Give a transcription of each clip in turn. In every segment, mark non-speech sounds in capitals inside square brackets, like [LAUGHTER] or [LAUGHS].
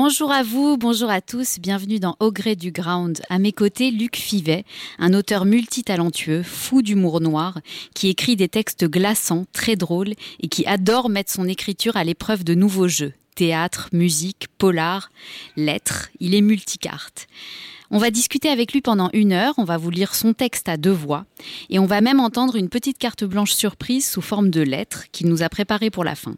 Bonjour à vous, bonjour à tous, bienvenue dans Au gré du ground. À mes côtés, Luc Fivet, un auteur multitalentueux, fou d'humour noir, qui écrit des textes glaçants, très drôles et qui adore mettre son écriture à l'épreuve de nouveaux jeux. Théâtre, musique, polar, lettres, il est multicarte. On va discuter avec lui pendant une heure, on va vous lire son texte à deux voix, et on va même entendre une petite carte blanche surprise sous forme de lettres qu'il nous a préparée pour la fin.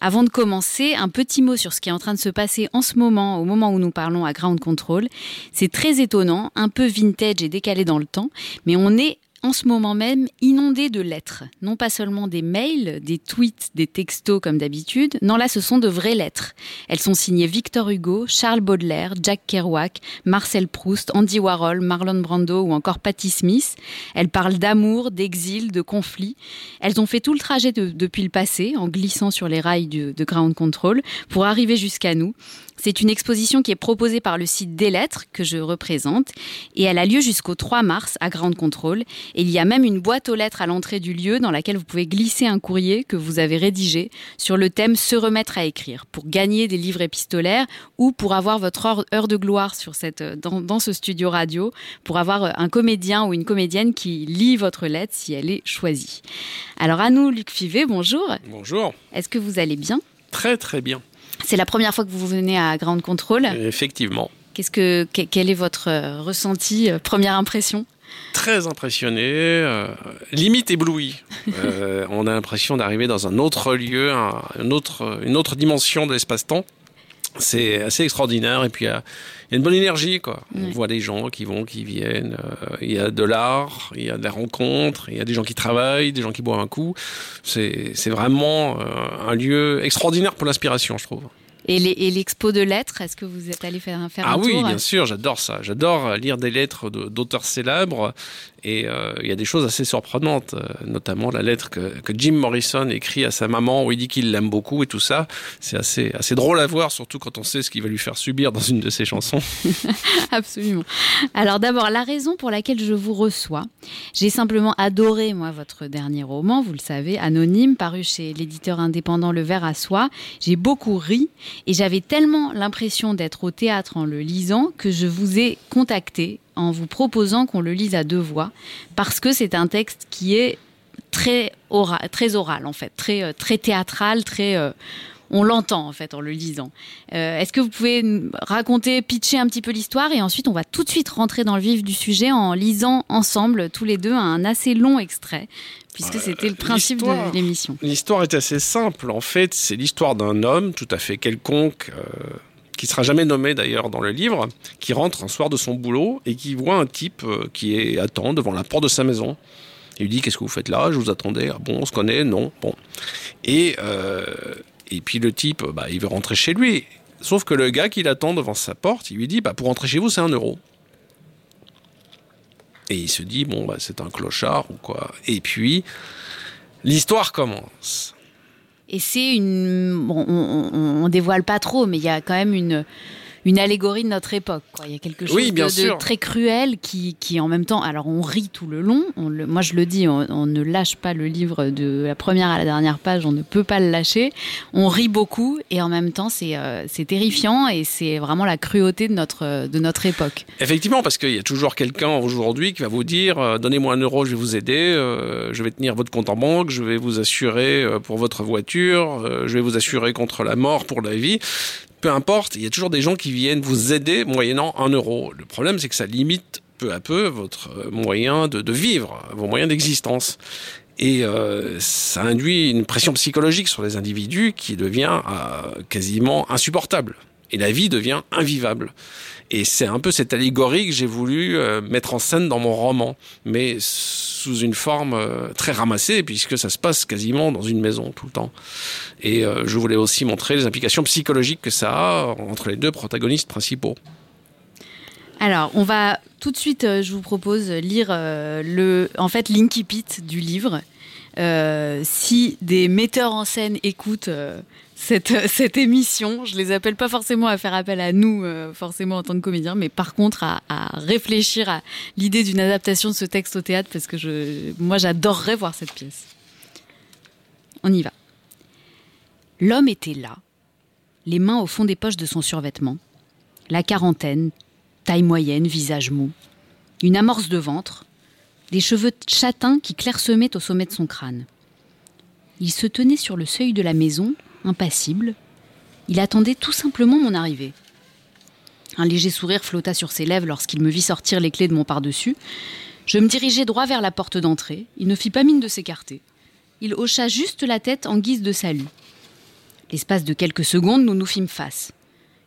Avant de commencer, un petit mot sur ce qui est en train de se passer en ce moment, au moment où nous parlons à Ground Control. C'est très étonnant, un peu vintage et décalé dans le temps, mais on est en ce moment même inondé de lettres. Non pas seulement des mails, des tweets, des textos comme d'habitude. Non, là, ce sont de vraies lettres. Elles sont signées Victor Hugo, Charles Baudelaire, Jack Kerouac, Marcel Proust, Andy Warhol, Marlon Brando ou encore Patti Smith. Elles parlent d'amour, d'exil, de conflit. Elles ont fait tout le trajet depuis le passé en glissant sur les rails de Ground Control pour arriver jusqu'à nous. C'est une exposition qui est proposée par le site des lettres que je représente et elle a lieu jusqu'au 3 mars à Ground Control. Et il y a même une boîte aux lettres à l'entrée du lieu dans laquelle vous pouvez glisser un courrier que vous avez rédigé sur le thème se remettre à écrire pour gagner des livres épistolaires ou pour avoir votre heure de gloire sur cette, dans, dans ce studio radio, pour avoir un comédien ou une comédienne qui lit votre lettre si elle est choisie. Alors à nous, Luc Fivet, bonjour. Bonjour. Est-ce que vous allez bien? Très très bien. C'est la première fois que vous venez à Ground Control. Effectivement. Qu'est-ce que, quel est votre euh, ressenti, euh, première impression? Très impressionné, euh, limite ébloui. [LAUGHS] Euh, on a l'impression d'arriver dans un autre lieu, un, une, autre, une autre dimension de l'espace-temps. C'est assez extraordinaire et puis il y, a, il y a une bonne énergie quoi. On voit des gens qui vont, qui viennent. Euh, il y a de l'art, il y a de la rencontre, il y a des gens qui travaillent, des gens qui boivent un coup. C'est vraiment un lieu extraordinaire pour l'inspiration, je trouve. Et l'expo de lettres, est-ce que vous êtes allé faire, faire ah un tour? Ah oui, bien sûr, j'adore ça. J'adore lire des lettres d'auteurs célèbres. Et euh, il y a des choses assez surprenantes, euh, notamment la lettre que, que, Jim Morrison écrit à sa maman où il dit qu'il l'aime beaucoup et tout ça. C'est assez, assez drôle à voir, surtout quand on sait ce qu'il va lui faire subir dans une de ses chansons. [LAUGHS] Absolument. Alors d'abord, la raison pour laquelle je vous reçois, j'ai simplement adoré, moi, votre dernier roman, vous le savez, Anonyme, paru chez l'éditeur indépendant Le Verre à Soie. J'ai beaucoup ri et j'avais tellement l'impression d'être au théâtre en le lisant que je vous ai contacté en vous proposant qu'on le lise à deux voix, parce que c'est un texte qui est très oral, très oral en fait, très, très théâtral, très... Euh, on l'entend en fait en le lisant. Euh, Est-ce que vous pouvez raconter, pitcher un petit peu l'histoire et ensuite on va tout de suite rentrer dans le vif du sujet en lisant ensemble tous les deux un assez long extrait puisque c'était le principe de l'émission. L'histoire est assez simple en fait, c'est l'histoire d'un homme tout à fait quelconque. Euh qui sera jamais nommé d'ailleurs dans le livre, qui rentre un soir de son boulot et qui voit un type qui est attend devant la porte de sa maison. Il lui dit qu'est-ce que vous faites là? Je vous attendais. Ah bon, on se connaît? Non. Bon. Et euh, puis le type, bah, il veut rentrer chez lui. Sauf que le gars qui l'attend devant sa porte, il lui dit bah, pour rentrer chez vous, c'est un euro. Et il se dit bon, bah, c'est un clochard ou quoi. Et puis l'histoire commence. Et c'est une. Bon, on, on, dévoile pas trop, mais il y a quand même une une allégorie de notre époque. Quoi. Il y a quelque chose oui, de, sûr. de, très cruel qui, qui, en même temps, alors on rit tout le long. On le, moi, je le dis, on, on, ne lâche pas le livre de la première à la dernière page. On ne peut pas le lâcher. On rit beaucoup et en même temps, c'est euh, terrifiant et c'est vraiment la cruauté de notre de notre époque. Effectivement, parce qu'il y a toujours quelqu'un aujourd'hui qui va vous dire euh, donnez-moi un euro, je vais vous aider, euh, je vais tenir votre compte en banque, je vais vous assurer pour votre voiture, je vais vous assurer contre la mort pour la vie peu importe, il y a toujours des gens qui viennent vous aider moyennant un euro. Le problème, c'est que ça limite peu à peu votre moyen de, de vivre, vos moyens d'existence. Et euh, ça induit une pression psychologique sur les individus qui devient euh, quasiment insupportable. Et la vie devient invivable. Et c'est un peu cette allégorie que j'ai voulu euh, mettre en scène dans mon roman, mais sous une forme euh, très ramassée, puisque ça se passe quasiment dans une maison tout le temps. Et euh, je voulais aussi montrer les implications psychologiques que ça a entre les deux protagonistes principaux. Alors, on va tout de suite, je vous propose lire le, en fait, l'incipit du livre. Si des metteurs en scène écoutent cette, cette, émission, je les appelle pas forcément à faire appel à nous, euh, forcément en tant que comédiens, mais par contre à, à réfléchir à l'idée d'une adaptation de ce texte au théâtre, parce que je, moi j'adorerais voir cette pièce. On y va. L'homme était là, les mains au fond des poches de son survêtement, la quarantaine, taille moyenne, visage mou, une amorce de ventre, des cheveux châtains qui clairsemaient au sommet de son crâne. Il se tenait sur le seuil de la maison, impassible. Il attendait tout simplement mon arrivée. Un léger sourire flotta sur ses lèvres lorsqu'il me vit sortir les clés de mon par-dessus. Je me dirigeai droit vers la porte d'entrée. Il ne fit pas mine de s'écarter. Il hocha juste la tête en guise de salut. L'espace de quelques secondes, nous nous fîmes face.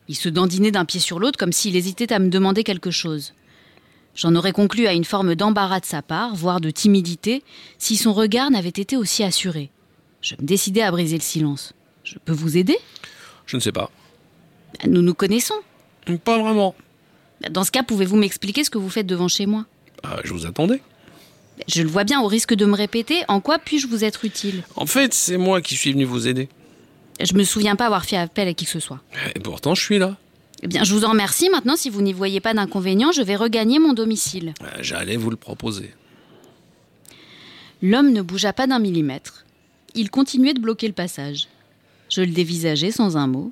Il se dandinait d'un pied sur l'autre comme s'il hésitait à me demander quelque chose. J'en aurais conclu à une forme d'embarras de sa part, voire de timidité, si son regard n'avait été aussi assuré. Je me décidai à briser le silence. Je peux vous aider? Je ne sais pas. Nous nous connaissons. Pas vraiment. Dans ce cas, pouvez-vous m'expliquer ce que vous faites devant chez moi? Ah, Je vous attendais. Je le vois bien, au risque de me répéter, en quoi puis-je vous être utile? En fait, c'est moi qui suis venu vous aider. Je me souviens pas avoir fait appel à qui que ce soit. Et pourtant, je suis là. Eh bien, je vous en remercie. Maintenant, si vous n'y voyez pas d'inconvénient, je vais regagner mon domicile. J'allais vous le proposer. L'homme ne bougea pas d'un millimètre. Il continuait de bloquer le passage. Je le dévisageai sans un mot.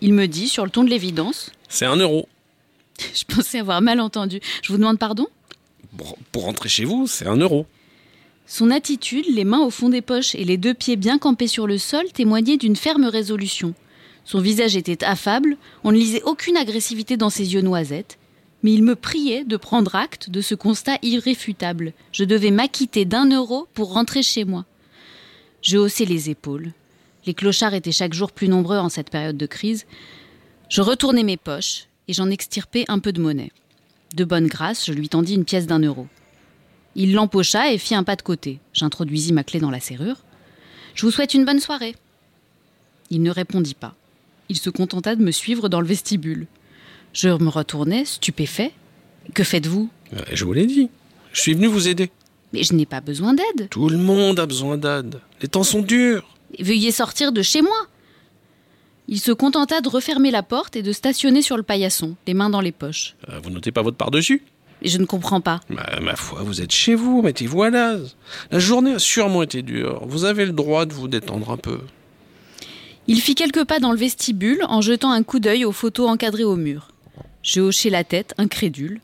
Il me dit, sur le ton de l'évidence C'est un euro. [LAUGHS] Je pensais avoir mal entendu. Je vous demande pardon? Pour, rentrer chez vous, c'est un euro. Son attitude, les mains au fond des poches et les deux pieds bien campés sur le sol, témoignaient d'une ferme résolution. Son visage était affable, on ne lisait aucune agressivité dans ses yeux noisettes, mais il me priait de prendre acte de ce constat irréfutable. Je devais m'acquitter d'un euro pour rentrer chez moi. Je haussai les épaules. Les clochards étaient chaque jour plus nombreux en cette période de crise. Je retournai mes poches et j'en extirpai un peu de monnaie. De bonne grâce, je lui tendis une pièce d'un euro. Il l'empocha et fit un pas de côté. J'introduisis ma clé dans la serrure. Je vous souhaite une bonne soirée. Il ne répondit pas. Il se contenta de me suivre dans le vestibule. Je me retournai, stupéfait. Que faites-vous? Je vous l'ai dit. Je suis venu vous aider. Mais je n'ai pas besoin d'aide. Tout le monde a besoin d'aide. Les temps sont durs. Veuillez sortir de chez moi. Il se contenta de refermer la porte et de stationner sur le paillasson, les mains dans les poches. Euh, vous notez pas votre part-dessus Je ne comprends pas. Ma, ma foi, vous êtes chez vous, mettez-vous à l'aise. La journée a sûrement été dure. Vous avez le droit de vous détendre un peu. Il fit quelques pas dans le vestibule en jetant un coup d'œil aux photos encadrées au mur. Je hochai la tête, incrédule.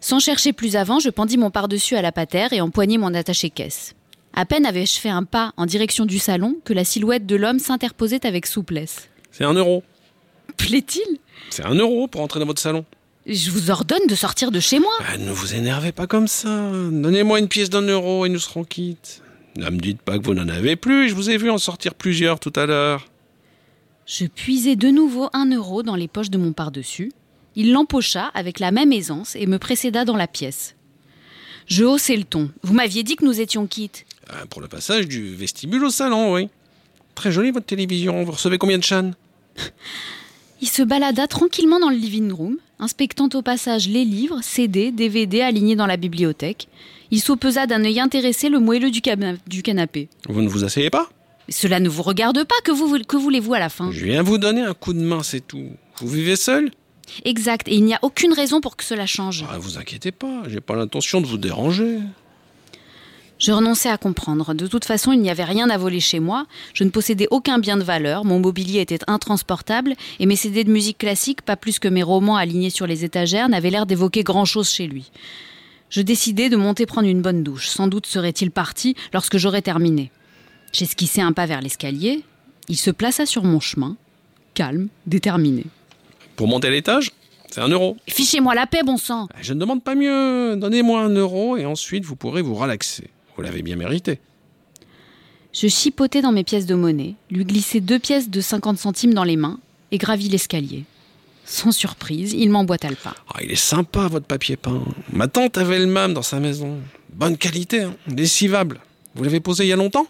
Sans chercher plus avant, je pendis mon par-dessus à la patère et empoignai mon attaché-caisse. À peine avais-je fait un pas en direction du salon que la silhouette de l'homme s'interposait avec souplesse. C'est un euro. Plaît-il? C'est un euro pour entrer dans votre salon. Je vous ordonne de sortir de chez moi. Ah, ne vous énervez pas comme ça. Donnez-moi une pièce d'un euro et nous serons quittes. Ne me dites pas que vous n'en avez plus, je vous ai vu en sortir plusieurs tout à l'heure. Je puisai de nouveau un euro dans les poches de mon par-dessus. Il l'empocha avec la même aisance et me précéda dans la pièce. Je haussai le ton. Vous m'aviez dit que nous étions quittes. Ah, pour le passage du vestibule au salon, oui. Très jolie votre télévision. Vous recevez combien de chaînes? [LAUGHS] Il se balada tranquillement dans le living room, inspectant au passage les livres, CD, DVD alignés dans la bibliothèque. Il soupesa d'un œil intéressé le moelleux du, cana du canapé. Vous ne vous asseyez pas? Cela ne vous regarde pas, que, vous, que voulez-vous à la fin? Je viens vous donner un coup de main, c'est tout. Vous vivez seul? Exact, et il n'y a aucune raison pour que cela change. Ah, vous inquiétez pas, j'ai pas l'intention de vous déranger. Je renonçais à comprendre. De toute façon, il n'y avait rien à voler chez moi. Je ne possédais aucun bien de valeur. Mon mobilier était intransportable et mes CD de musique classique, pas plus que mes romans alignés sur les étagères, n'avaient l'air d'évoquer grand-chose chez lui. Je décidai de monter prendre une bonne douche. Sans doute serait-il parti lorsque j'aurais terminé. J'esquissai un pas vers l'escalier. Il se plaça sur mon chemin, calme, déterminé. Pour monter à l'étage, c'est un euro. Fichez-moi la paix, bon sang Je ne demande pas mieux. Donnez-moi un euro et ensuite vous pourrez vous relaxer. Vous l'avez bien mérité. Je chipotai dans mes pièces de monnaie, lui glissai deux pièces de 50 centimes dans les mains et gravis l'escalier. Sans surprise, il m'emboîta le pas. Ah, il est sympa, votre papier peint. Ma tante avait le même dans sa maison. Bonne qualité, hein lessivable. Vous l'avez posé il y a longtemps?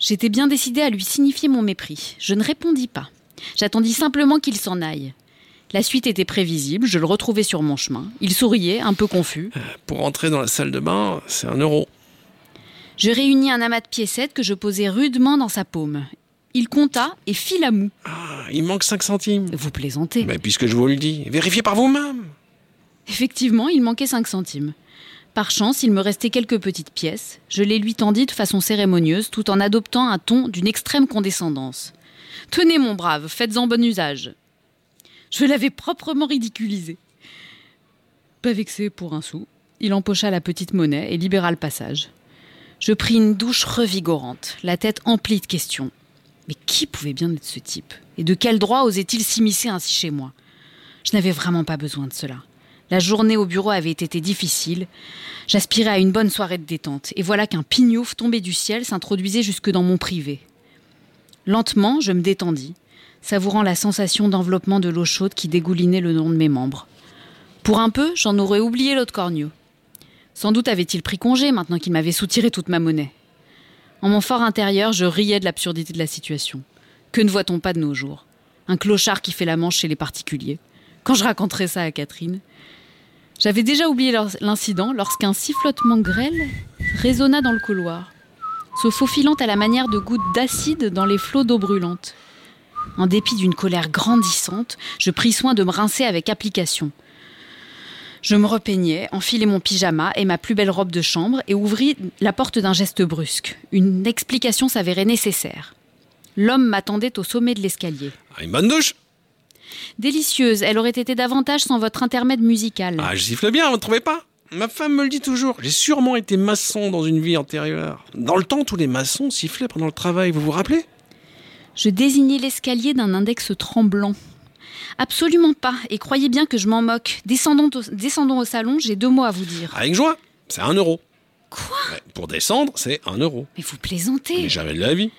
J'étais bien décidée à lui signifier mon mépris. Je ne répondis pas. J'attendis simplement qu'il s'en aille. La suite était prévisible, je le retrouvai sur mon chemin. Il souriait, un peu confus. Pour entrer dans la salle de bain, c'est un euro. Je réunis un amas de piécettes que je posai rudement dans sa paume. Il compta et fit la moue. Ah, il manque 5 centimes. Vous plaisantez. Mais puisque je vous le dis, vérifiez par vous-même. Effectivement, il manquait 5 centimes. Par chance, il me restait quelques petites pièces. Je les lui tendis de façon cérémonieuse, tout en adoptant un ton d'une extrême condescendance. Tenez, mon brave, faites-en bon usage. Je l'avais proprement ridiculisé. Pas vexé pour un sou, il empocha la petite monnaie et libéra le passage. Je pris une douche revigorante, la tête emplie de questions. Mais qui pouvait bien être ce type? Et de quel droit osait-il s'immiscer ainsi chez moi? Je n'avais vraiment pas besoin de cela. La journée au bureau avait été difficile. J'aspirais à une bonne soirée de détente, et voilà qu'un pignouf tombé du ciel s'introduisait jusque dans mon privé. Lentement, je me détendis, savourant la sensation d'enveloppement de l'eau chaude qui dégoulinait le long de mes membres. Pour un peu, j'en aurais oublié l'autre corneau. Sans doute avait-il pris congé maintenant qu'il m'avait soutiré toute ma monnaie. En mon fort intérieur, je riais de l'absurdité de la situation. Que ne voit-on pas de nos jours? Un clochard qui fait la manche chez les particuliers. Quand je raconterai ça à Catherine, j'avais déjà oublié l'incident lorsqu'un sifflotement grêle résonna dans le couloir, se faufilant à la manière de gouttes d'acide dans les flots d'eau brûlante. En dépit d'une colère grandissante, je pris soin de me rincer avec application. Je me repeignai, enfilai mon pyjama et ma plus belle robe de chambre et ouvris la porte d'un geste brusque. Une explication s'avérait nécessaire. L'homme m'attendait au sommet de l'escalier. Ah, une bonne douche? Délicieuse, elle aurait été davantage sans votre intermède musical. Ah, je siffle bien, vous ne trouvez pas? Ma femme me le dit toujours. J'ai sûrement été maçon dans une vie antérieure. Dans le temps, tous les maçons sifflaient pendant le travail, vous vous rappelez? Je désignai l'escalier d'un index tremblant. Absolument pas, et croyez bien que je m'en moque. Descendons au, descendons au salon, j'ai deux mots à vous dire. Avec joie, c'est un euro. Quoi? Pour descendre, c'est un euro. Mais vous plaisantez Mais j'avais de la vie.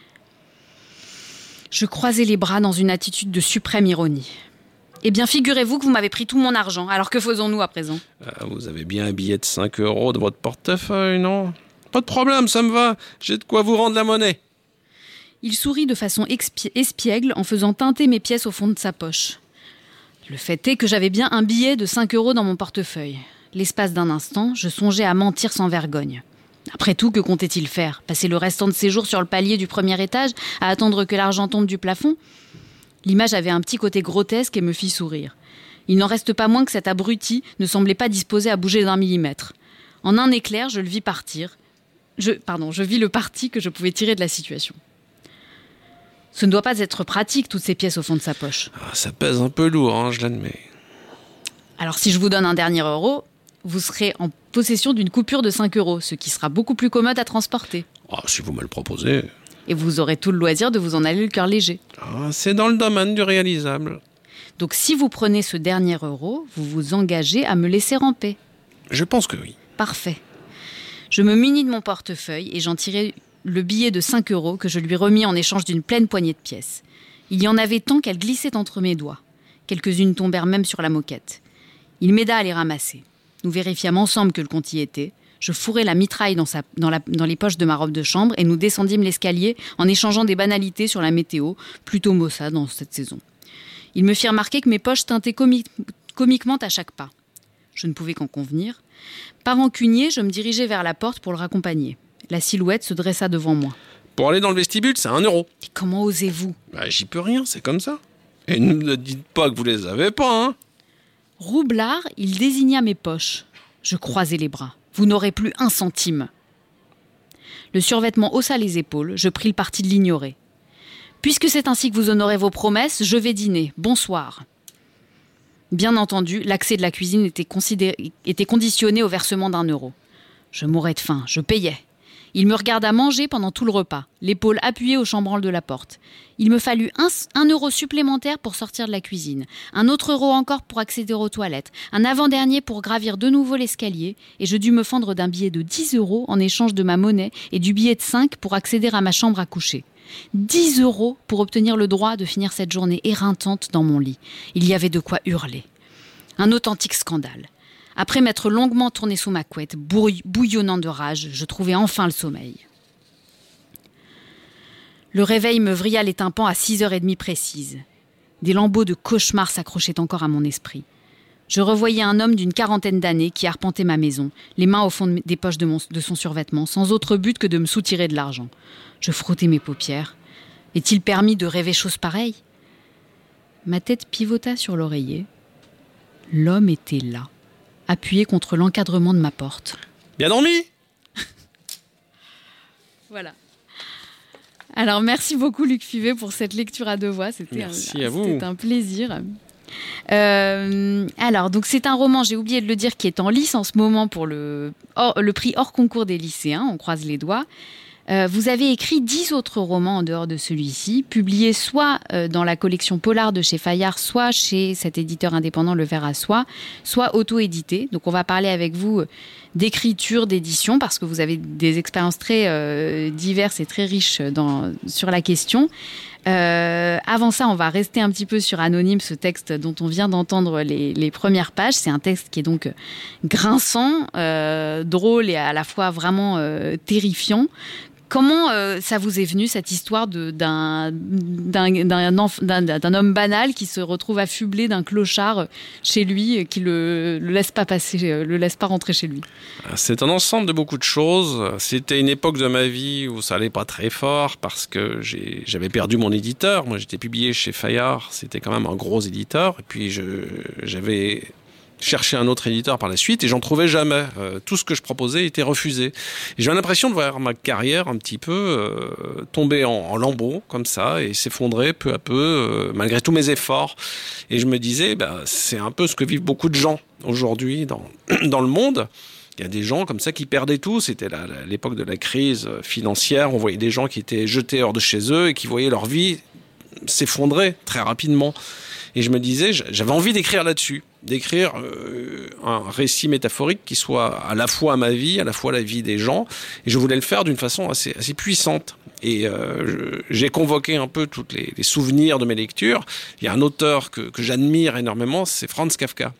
Je croisai les bras dans une attitude de suprême ironie. Eh bien, figurez-vous que vous m'avez pris tout mon argent. Alors que faisons-nous à présent? Ah, Vous avez bien un billet de 5 euros de votre portefeuille, non? Pas de problème, ça me va. J'ai de quoi vous rendre la monnaie. Il sourit de façon espiègle en faisant teinter mes pièces au fond de sa poche. Le fait est que j'avais bien un billet de 5 euros dans mon portefeuille. L'espace d'un instant, je songeais à mentir sans vergogne. Après tout, que comptait-il faire? Passer le restant de ses jours sur le palier du premier étage à attendre que l'argent tombe du plafond? L'image avait un petit côté grotesque et me fit sourire. Il n'en reste pas moins que cet abruti ne semblait pas disposé à bouger d'un millimètre. En un éclair, je le vis partir. Je, pardon, je vis le parti que je pouvais tirer de la situation. Ce ne doit pas être pratique, toutes ces pièces au fond de sa poche. Ah, ça pèse un peu lourd, hein, je l'admets. Alors si je vous donne un dernier euro, vous serez en possession d'une coupure de 5 euros, ce qui sera beaucoup plus commode à transporter. Ah, si vous me le proposez. Et vous aurez tout le loisir de vous en aller le cœur léger. Ah, c'est dans le domaine du réalisable. Donc si vous prenez ce dernier euro, vous vous engagez à me laisser en paix. Je pense que oui. Parfait. Je me munis de mon portefeuille et j'en tirai le billet de 5 euros que je lui remis en échange d'une pleine poignée de pièces. Il y en avait tant qu'elles glissaient entre mes doigts. Quelques-unes tombèrent même sur la moquette. Il m'aida à les ramasser. Nous vérifiâmes ensemble que le compte y était. Je fourrai la mitraille dans, les poches de ma robe de chambre et nous descendîmes l'escalier en échangeant des banalités sur la météo, plutôt maussade dans cette saison. Il me fit remarquer que mes poches teintaient comi- comiquement à chaque pas. Je ne pouvais qu'en convenir. Par rancunier, je me dirigeai vers la porte pour le raccompagner. La silhouette se dressa devant moi. Pour aller dans le vestibule, c'est un euro. Et comment osez-vous? Bah, j'y peux rien, c'est comme ça. Et ne me dites pas que vous les avez pas, hein. Roublard, il désigna mes poches. Je croisai les bras. Vous n'aurez plus un centime. Le survêtement haussa les épaules, je pris le parti de l'ignorer. Puisque c'est ainsi que vous honorez vos promesses, je vais dîner. Bonsoir. Bien entendu, l'accès de la cuisine était, était conditionné au versement d'un euro. Je mourais de faim, je payais. Il me regarda manger pendant tout le repas, l'épaule appuyée au chambranle de la porte. Il me fallut un, euro supplémentaire pour sortir de la cuisine, un autre euro encore pour accéder aux toilettes, un avant-dernier pour gravir de nouveau l'escalier, et je dus me fendre d'un billet de 10 euros en échange de ma monnaie et du billet de 5 pour accéder à ma chambre à coucher. 10 euros pour obtenir le droit de finir cette journée éreintante dans mon lit. Il y avait de quoi hurler. Un authentique scandale. Après m'être longuement tourné sous ma couette, bouillonnant de rage, je trouvai enfin le sommeil. Le réveil me vrilla les tympans à 6h30 précises. Des lambeaux de cauchemar s'accrochaient encore à mon esprit. Je revoyais un homme d'une quarantaine d'années qui arpentait ma maison, les mains au fond des poches de, de son survêtement, sans autre but que de me soutirer de l'argent. Je frottais mes paupières. Est-il permis de rêver chose pareille? Ma tête pivota sur l'oreiller. L'homme était là, appuyé contre l'encadrement de ma porte. Bien dormi [LAUGHS] Voilà. Alors merci beaucoup Luc Fivet pour cette lecture à deux voix. C'était un, à vous. un plaisir. Euh, alors, donc c'est un roman, j'ai oublié de le dire, qui est en lice en ce moment pour le, le prix hors concours des lycéens, on croise les doigts. Euh, vous avez écrit dix autres romans en dehors de celui-ci, publiés soit euh, dans la collection Polar de chez Fayard, soit chez cet éditeur indépendant Le Ver à Soie, soit auto-édités. Donc on va parler avec vous euh, d'écriture, d'édition, parce que vous avez des expériences très diverses et très riches sur la question. avant ça, on va rester un petit peu sur Anonyme, ce texte dont on vient d'entendre les, premières pages. C'est un texte qui est donc grinçant, drôle et à la fois vraiment terrifiant. Comment euh, ça vous est venu cette histoire d'un homme banal qui se retrouve affublé d'un clochard chez lui qui le, le laisse pas passer, euh, le laisse pas rentrer chez lui? C'est un ensemble de beaucoup de choses. C'était une époque de ma vie où ça allait pas très fort parce que j'avais perdu mon éditeur. Moi, j'étais publié chez Fayard. C'était quand même un gros éditeur. Et puis j'avais chercher un autre éditeur par la suite et j'en trouvais jamais. Euh, tout ce que je proposais était refusé. J'ai l'impression de voir ma carrière un petit peu euh, tomber en, lambeaux comme ça et s'effondrer peu à peu euh, malgré tous mes efforts. Et je me disais, bah, c'est un peu ce que vivent beaucoup de gens aujourd'hui dans, [CLEARS THROAT] dans le monde. Il y a des gens comme ça qui perdaient tout. C'était l'époque de la crise financière. On voyait des gens qui étaient jetés hors de chez eux et qui voyaient leur vie s'effondrer très rapidement. Et je me disais, j'avais envie d'écrire là-dessus d'écrire euh, un récit métaphorique qui soit à la fois ma vie, à la fois la vie des gens. Et je voulais le faire d'une façon assez, assez puissante. Et euh, j'ai convoqué un peu tous les, souvenirs de mes lectures. Il y a un auteur que, que j'admire énormément, c'est Franz Kafka.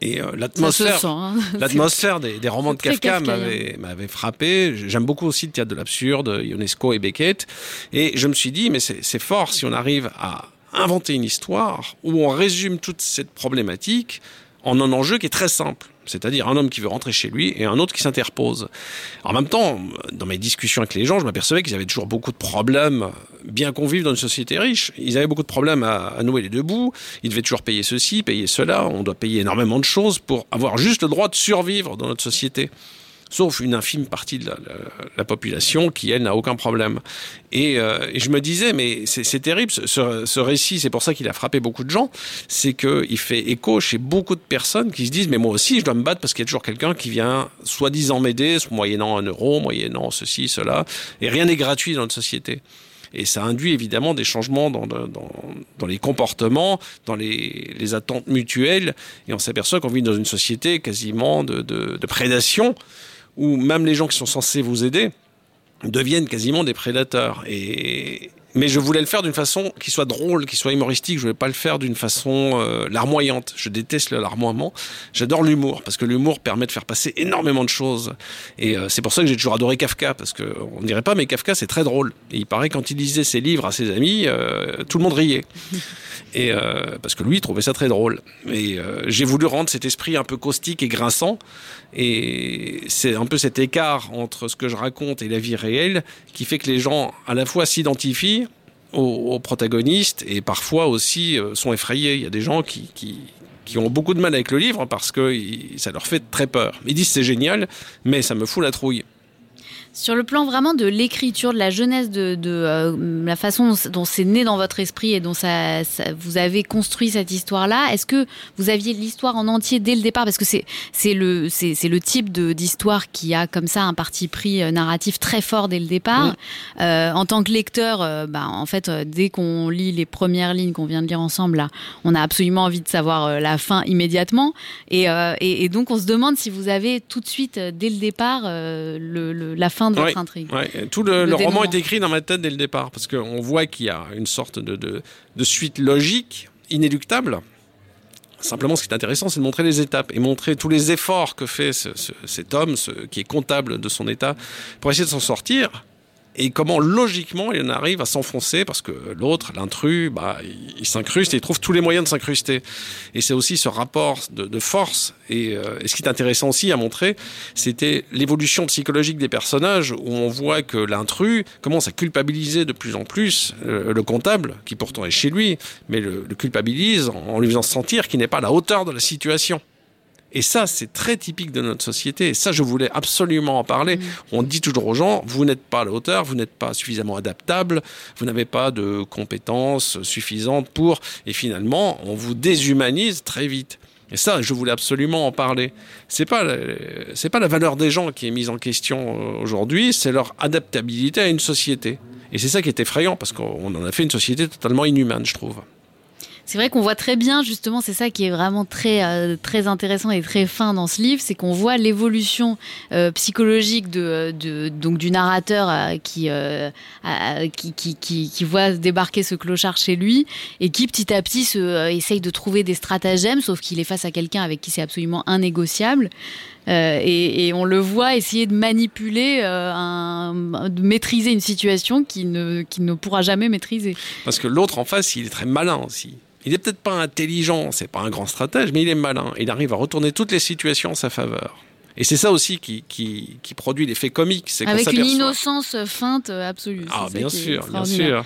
Et euh, l'atmosphère, hein. [LAUGHS] l'atmosphère des, des, romans de Kafka m'avait frappé. J'aime beaucoup aussi le théâtre de l'absurde, Ionesco et Beckett. Et je me suis dit, mais c'est fort si on arrive à inventer une histoire où on résume toute cette problématique en un enjeu qui est très simple. C'est-à-dire un homme qui veut rentrer chez lui et un autre qui s'interpose. En même temps, dans mes discussions avec les gens, je m'apercevais qu'ils avaient toujours beaucoup de problèmes, bien qu'on vive dans une société riche. Ils avaient beaucoup de problèmes à, à, nouer les deux bouts. Ils devaient toujours payer ceci, payer cela. On doit payer énormément de choses pour avoir juste le droit de survivre dans notre société sauf une infime partie de la, population qui, elle, n'a aucun problème. Et, euh, je me disais, mais c'est terrible, ce, récit, c'est pour ça qu'il a frappé beaucoup de gens, c'est qu'il fait écho chez beaucoup de personnes qui se disent, mais moi aussi, je dois me battre parce qu'il y a toujours quelqu'un qui vient soi-disant m'aider, moyennant un euro, moyennant ceci, cela, et rien n'est gratuit dans notre société. Et ça induit évidemment des changements dans, les comportements, dans les, attentes mutuelles. Et on s'aperçoit qu'on vit dans une société quasiment de prédation où même les gens qui sont censés vous aider deviennent quasiment des prédateurs. Et, mais je voulais le faire d'une façon qui soit drôle, qui soit humoristique. Je voulais pas le faire d'une façon euh, larmoyante. Je déteste le larmoiement. J'adore l'humour parce que l'humour permet de faire passer énormément de choses. Et euh, c'est pour ça que j'ai toujours adoré Kafka parce que on dirait pas, mais Kafka c'est très drôle. Et il paraît quand il lisait ses livres à ses amis, euh, tout le monde riait. [LAUGHS] Et parce que lui il trouvait ça très drôle. Et j'ai voulu rendre cet esprit un peu caustique et grinçant. Et c'est un peu cet écart entre ce que je raconte et la vie réelle qui fait que les gens à la fois s'identifient aux, protagonistes et parfois aussi euh, sont effrayés. Il y a des gens qui, qui, qui, ont beaucoup de mal avec le livre parce que ça leur fait très peur. Ils disent c'est génial, mais ça me fout la trouille. Sur le plan vraiment de l'écriture, de la jeunesse, de, euh, la façon dont c'est né dans votre esprit et dont ça, vous avez construit cette histoire-là, est-ce que vous aviez l'histoire en entier dès le départ? Parce que c'est le type d'histoire qui a comme ça un parti pris euh, narratif très fort dès le départ. Euh, en tant que lecteur, bah, en fait, dès qu'on lit les premières lignes qu'on vient de lire ensemble, là, on a absolument envie de savoir la fin immédiatement. Et, et, donc on se demande si vous avez tout de suite, dès le départ, le, la fin de votre intrigue. Tout le, roman est écrit dans ma tête dès le départ, parce qu'on voit qu'il y a une sorte de, de, suite logique, inéluctable. Simplement, ce qui est intéressant, c'est de montrer les étapes et montrer tous les efforts que fait cet homme, ce, qui est comptable de son état, pour essayer de s'en sortir. Et comment logiquement il en arrive à s'enfoncer parce que l'autre, l'intrus, bah, il, s'incruste et il trouve tous les moyens de s'incruster. Et c'est aussi ce rapport de, force. Et, euh, et, ce qui est intéressant aussi à montrer, c'était l'évolution psychologique des personnages où on voit que l'intrus commence à culpabiliser de plus en plus euh, le comptable, qui pourtant est chez lui, mais le, le culpabilise en lui faisant sentir qu'il n'est pas à la hauteur de la situation. Et ça, c'est très typique de notre société. Et ça, je voulais absolument en parler. Mm. On dit toujours aux gens, vous n'êtes pas à la hauteur, vous n'êtes pas suffisamment adaptable, vous n'avez pas de compétences suffisantes pour... Et finalement, on vous déshumanise très vite. Et ça, je voulais absolument en parler. C'est pas c'est pas la valeur des gens qui est mise en question euh, aujourd'hui, c'est leur adaptabilité à une société. Et c'est ça qui est effrayant parce qu'on en a fait une société totalement inhumaine, je trouve. C'est vrai qu'on voit très bien, justement, c'est ça qui est vraiment très, euh, très intéressant et très fin dans ce livre, c'est qu'on voit l'évolution euh, psychologique de, de, donc du narrateur euh, qui, qui, qui, qui, voit débarquer ce clochard chez lui et qui petit à petit se, essaye de trouver des stratagèmes, sauf qu'il est face à quelqu'un avec qui c'est absolument innégociable. Et, et, on le voit essayer de manipuler, un, de maîtriser une situation qu'il ne, qui ne pourra jamais maîtriser. Parce que l'autre en face, il est très malin aussi. Il est peut-être pas intelligent, c'est pas un grand stratège, mais il est malin. Il arrive à retourner toutes les situations en sa faveur. Et c'est ça aussi qui, qui, qui produit l'effet comique. Avec une innocence feinte absolue. Ah, bien sûr, bien sûr.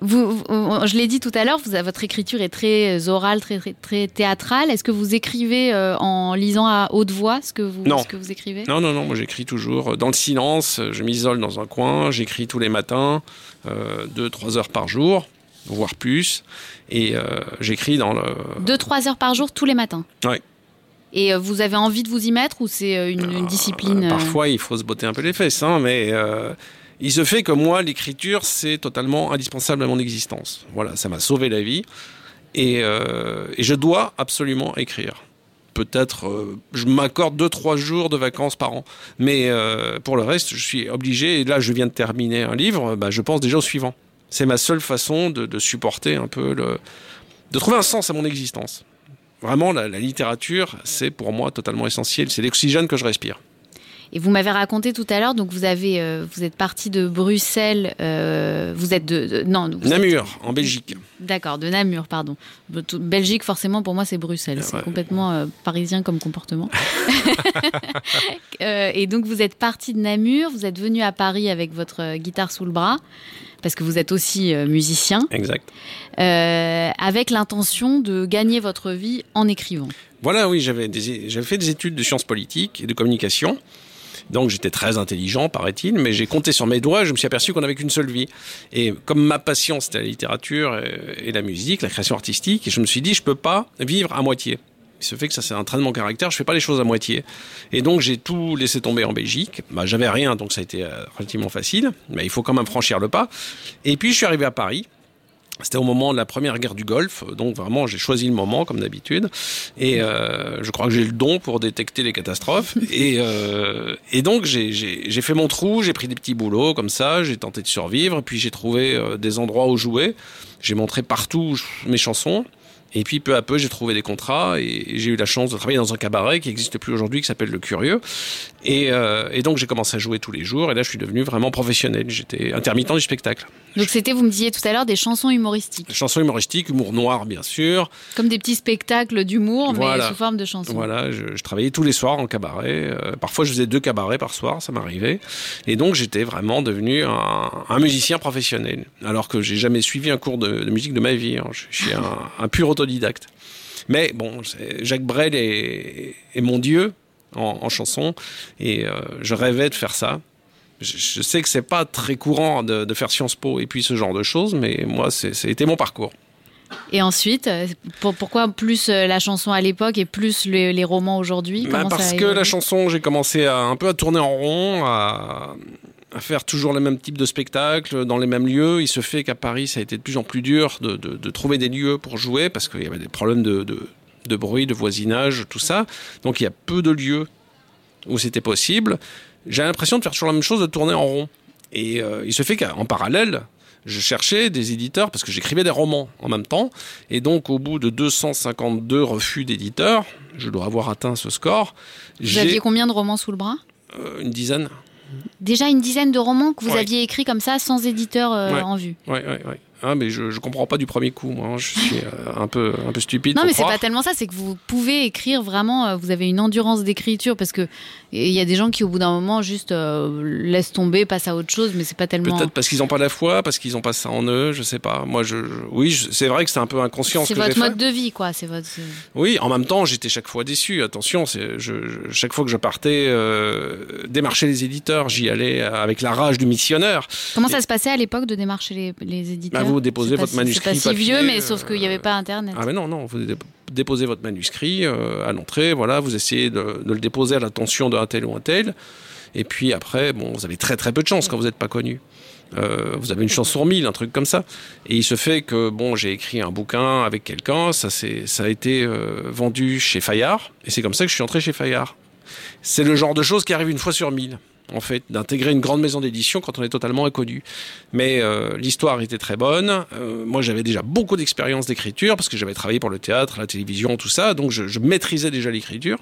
Vous, je l'ai dit tout à l'heure, votre écriture est très orale, très, très, théâtrale. Est-ce que vous écrivez euh, en lisant à haute voix ce que vous, non. Ce que vous écrivez? Non, non, non. Moi, j'écris toujours dans le silence. Je m'isole dans un coin. J'écris tous les matins, euh, deux, trois heures par jour voire plus. Et euh, j'écris dans le. Deux, trois heures par jour tous les matins? Oui. Et euh, vous avez envie de vous y mettre ou c'est euh, une, discipline Parfois, il faut se botter un peu les fesses, hein, mais il se fait que moi, l'écriture, c'est totalement indispensable à mon existence. Voilà, ça m'a sauvé la vie. Et, et, je dois absolument écrire. Peut-être, je m'accorde deux, trois jours de vacances par an. Mais pour le reste, je suis obligé, et là, je viens de terminer un livre, bah, je pense déjà au suivant. C'est ma seule façon de, supporter un peu de trouver un sens à mon existence. Vraiment, la, littérature, c'est pour moi totalement essentiel. C'est l'oxygène que je respire. Et vous m'avez raconté tout à l'heure, donc vous avez, euh, vous êtes parti de Bruxelles, euh, vous êtes de, non, Namur, en Belgique. D'accord, de Namur, pardon. Belgique, forcément, pour moi, c'est Bruxelles. C'est complètement euh, parisien comme comportement. [LAUGHS] et donc, vous êtes parti de Namur, vous êtes venu à Paris avec votre guitare sous le bras parce que vous êtes aussi musicien. Exact. Avec l'intention de gagner votre vie en écrivant. Voilà, oui, j'avais fait des études de sciences politiques et de communication. Donc j'étais très intelligent, paraît-il, mais j'ai compté sur mes doigts, je me suis aperçu qu'on n'avait qu'une seule vie. Et comme ma passion, c'était la littérature et, la musique, la création artistique, je me suis dit, je peux pas vivre à moitié. Il se fait que ça, c'est un trait de mon caractère. Je fais pas les choses à moitié. Et donc, j'ai tout laissé tomber en Belgique. Bah, j'avais rien, donc ça a été euh, relativement facile. Mais il faut quand même franchir le pas. Et puis, je suis arrivé à Paris. C'était au moment de la première guerre du Golfe, donc vraiment j'ai choisi le moment comme d'habitude, et euh, je crois que j'ai le don pour détecter les catastrophes. [LAUGHS] Et, euh, et donc j'ai fait mon trou, j'ai pris des petits boulots comme ça, j'ai tenté de survivre, puis j'ai trouvé euh, des endroits où jouer. J'ai montré partout mes chansons. Et puis peu à peu, j'ai trouvé des contrats et j'ai eu la chance de travailler dans un cabaret qui n'existe plus aujourd'hui, qui s'appelle Le Curieux. Et, euh, et donc j'ai commencé à jouer tous les jours et là je suis devenu vraiment professionnel. J'étais intermittent du spectacle. Donc c'était, vous me disiez tout à l'heure, des chansons humoristiques. Chansons humoristiques, humour noir bien sûr. Comme des petits spectacles d'humour, mais sous forme de chansons. Voilà, je, je travaillais tous les soirs en cabaret. Euh, parfois je faisais deux cabarets par soir, ça m'arrivait. Et donc j'étais vraiment devenu un, un, musicien professionnel. Alors que j'ai jamais suivi un cours de, de, musique de ma vie. Hein. Je, suis un, un, pur autodidacte. Mais bon, Jacques Brel est, est mon dieu en, en chanson et euh, je rêvais de faire ça je, sais que c'est pas très courant de, faire Sciences Po et puis ce genre de choses, mais moi, c'était mon parcours. Et ensuite, euh, pourquoi plus euh, la chanson à l'époque et plus les, romans aujourd'hui? Bah Parce que la chanson, j'ai commencé à, un peu à tourner en rond, à, faire toujours le même type de spectacle, dans les mêmes lieux. Il se fait qu'à Paris, ça a été de plus en plus dur de, trouver des lieux pour jouer, parce qu'il y avait des problèmes de, de bruit, de voisinage, tout ça. Donc il y a peu de lieux où c'était possible j'ai l'impression de faire toujours la même chose, de tourner en rond. Et euh, il se fait qu'en parallèle, je cherchais des éditeurs parce que j'écrivais des romans en même temps. Et donc, au bout de 252 refus d'éditeurs, je dois avoir atteint ce score. Vous aviez combien de romans sous le bras? Euh, Une dizaine. Déjà une dizaine de romans que vous aviez écrits comme ça, sans éditeur en vue. Oui, oui, oui. Ah, mais je, je comprends pas du premier coup, moi. Je suis euh, un, peu, un peu stupide. Non, mais c'est pas tellement ça, c'est que vous pouvez écrire vraiment, euh, vous avez une endurance d'écriture parce que il y a des gens qui, au bout d'un moment, juste euh, laissent tomber, passent à autre chose, mais c'est pas tellement. Peut-être parce qu'ils n'ont pas la foi, parce qu'ils n'ont pas ça en eux, je sais pas. Moi, je, oui, c'est vrai que c'est un peu inconscient. C'est votre mode de vie, quoi. C'est votre. Oui, en même temps, j'étais chaque fois déçu. Attention, je, chaque fois que je partais démarcher les éditeurs, j'y allais avec la rage du missionnaire. Comment ça se passait à l'époque de démarcher les, les éditeurs? Vous déposez votre manuscrit. C'est pas si vieux, mais sauf qu'il n'y avait pas Internet. Ah mais non, non, vous déposez votre manuscrit euh, à l'entrée, voilà, vous essayez de, le déposer à l'attention d'un tel ou un tel, et puis après, bon, vous avez très très peu de chance quand vous n'êtes pas connu. Euh, vous avez une chance sur mille, un truc comme ça. Et il se fait que bon, j'ai écrit un bouquin avec quelqu'un, ça, ça a été euh, vendu chez Fayard, et c'est comme ça que je suis entré chez Fayard. C'est le genre de choses qui arrive une fois sur mille en fait, d'intégrer une grande maison d'édition quand on est totalement inconnu. Mais euh, l'histoire était très bonne. Euh, moi, j'avais déjà beaucoup d'expérience d'écriture parce que j'avais travaillé pour le théâtre, la télévision, tout ça. Donc, je, maîtrisais déjà l'écriture.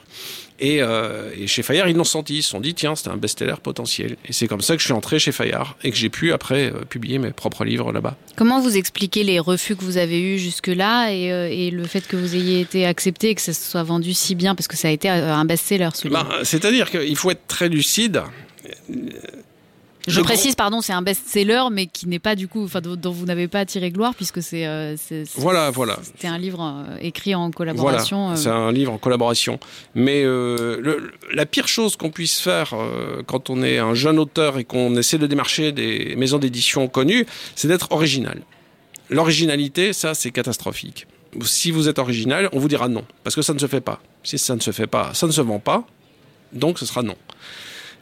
Euh, et, chez Fayard, ils l'ont senti. Ils se sont dit, tiens, c'était un best-seller potentiel. Et c'est comme ça que je suis entré chez Fayard et que j'ai pu après publier mes propres livres là-bas. Comment vous expliquez les refus que vous avez eus jusque-là et, le fait que vous ayez été accepté et que ça se soit vendu si bien? Parce que ça a été un best-seller celui-là ben, C'est-à-dire qu'il faut être très lucide. Je précise, pardon, c'est un best-seller, mais qui n'est pas du coup, enfin, dont vous n'avez pas tiré gloire, puisque c'est. Euh, voilà, voilà. C'était un livre euh, écrit en collaboration. Voilà, euh. c'est un livre en collaboration. Mais la pire chose qu'on puisse faire quand on est un jeune auteur et qu'on essaie de démarcher des maisons d'édition connues, c'est d'être original. L'originalité, ça, c'est catastrophique. Si vous êtes original, on vous dira non, parce que ça ne se fait pas. Si ça ne se fait pas, ça ne se vend pas, donc ce sera non.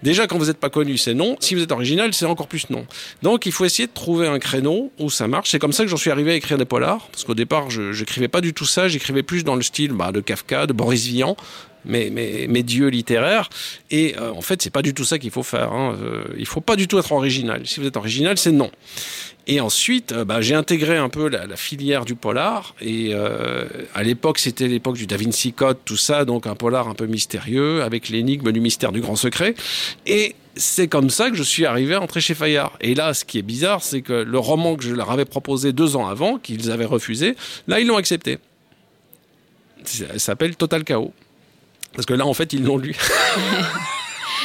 Déjà, quand vous n'êtes pas connu, c'est non. Si vous êtes original, c'est encore plus non. Donc, il faut essayer de trouver un créneau où ça marche. C'est comme ça que j'en suis arrivé à écrire des polars. Parce qu'au départ, je n'écrivais pas du tout ça. J'écrivais plus dans le style bah, de Kafka, de Boris Vian mes, mes, dieux littéraires. Et euh, en fait, c'est pas du tout ça qu'il faut faire. Hein. Euh, il faut pas du tout être original. Si vous êtes original, c'est non. Et ensuite, euh, bah, j'ai intégré un peu la, filière du polar. Et euh, à l'époque, c'était l'époque du Da Vinci Code, tout ça, donc un polar un peu mystérieux, avec l'énigme du mystère du grand secret. Et c'est comme ça que je suis arrivé à entrer chez Fayard. Et là, ce qui est bizarre, c'est que le roman que je leur avais proposé deux ans avant, qu'ils avaient refusé, là, ils l'ont accepté. Ça s'appelle Total Chaos. Parce que là, en fait, ils l'ont lu. [LAUGHS]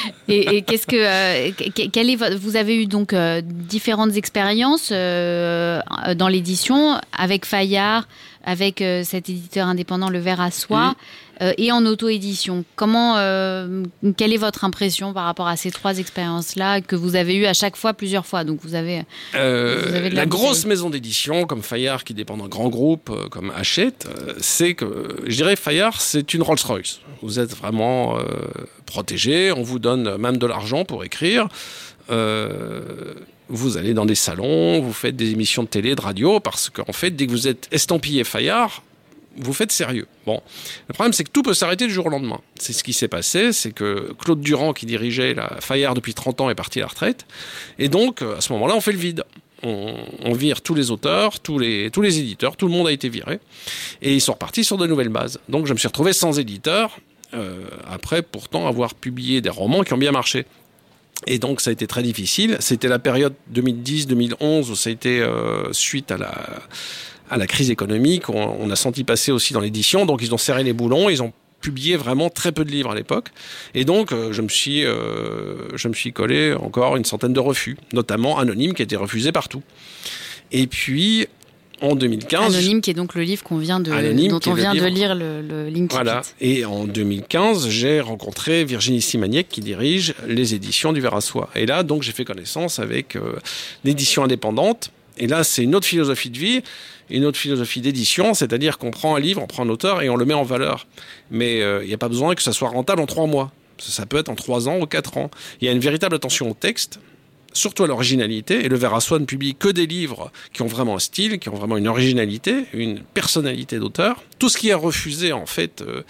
[LAUGHS] et, qu'est-ce que, euh, quel est, vous avez eu donc euh, différentes expériences euh, dans l'édition avec Fayard, avec cet éditeur indépendant Le Verre à Soie. Euh, et en auto-édition. Comment, euh, quelle est votre impression par rapport à ces trois expériences-là que vous avez eues à chaque fois plusieurs fois? Donc vous avez, euh, la, grosse maison d'édition comme Fayard qui dépend d'un grand groupe comme Hachette, c'est que je dirais Fayard c'est une Rolls-Royce. Vous êtes vraiment protégé, on vous donne même de l'argent pour écrire. Vous allez dans des salons, vous faites des émissions de télé, de radio, parce qu'en fait, dès que vous êtes estampillé Fayard, vous faites sérieux. Bon, le problème c'est que tout peut s'arrêter du jour au lendemain. C'est ce qui s'est passé, c'est que Claude Durand, qui dirigeait la Fayard depuis 30 ans, est parti à la retraite, et donc à ce moment-là, on fait le vide. On, vire tous les auteurs, tous les, tous les éditeurs, tout le monde a été viré, et ils sont repartis sur de nouvelles bases. Donc je me suis retrouvé sans éditeur, euh, après pourtant avoir publié des romans qui ont bien marché. Et donc ça a été très difficile. C'était la période 2010-2011 où ça a été euh, suite à la à la crise économique. On, a senti passer aussi dans l'édition. Donc ils ont serré les boulons. Ils ont publié vraiment très peu de livres à l'époque. Et donc, euh, je, me suis, euh, je me suis collé encore une centaine de refus, notamment Anonyme qui a été refusé partout. Et puis, en 2015. Anonyme, qui est donc le livre qu'on vient de, dont on vient de lire le, le link. Voilà. Et en 2015, j'ai rencontré Virginie Simaniec qui dirige les éditions du Verre à Soie. Et là, donc, j'ai fait connaissance avec euh, l'édition indépendante. Et là, c'est une autre philosophie de vie une autre philosophie d'édition, c'est-à-dire qu'on prend un livre, on prend un auteur et on le met en valeur. Mais il euh, n'y a pas besoin que ça soit rentable en trois mois. Ça, peut être en trois ans ou quatre ans. Il y a une véritable attention au texte, surtout à l'originalité. Et le Soie ne publie que des livres qui ont vraiment un style, qui ont vraiment une originalité, une personnalité d'auteur. Tout ce qui est refusé, en fait, euh,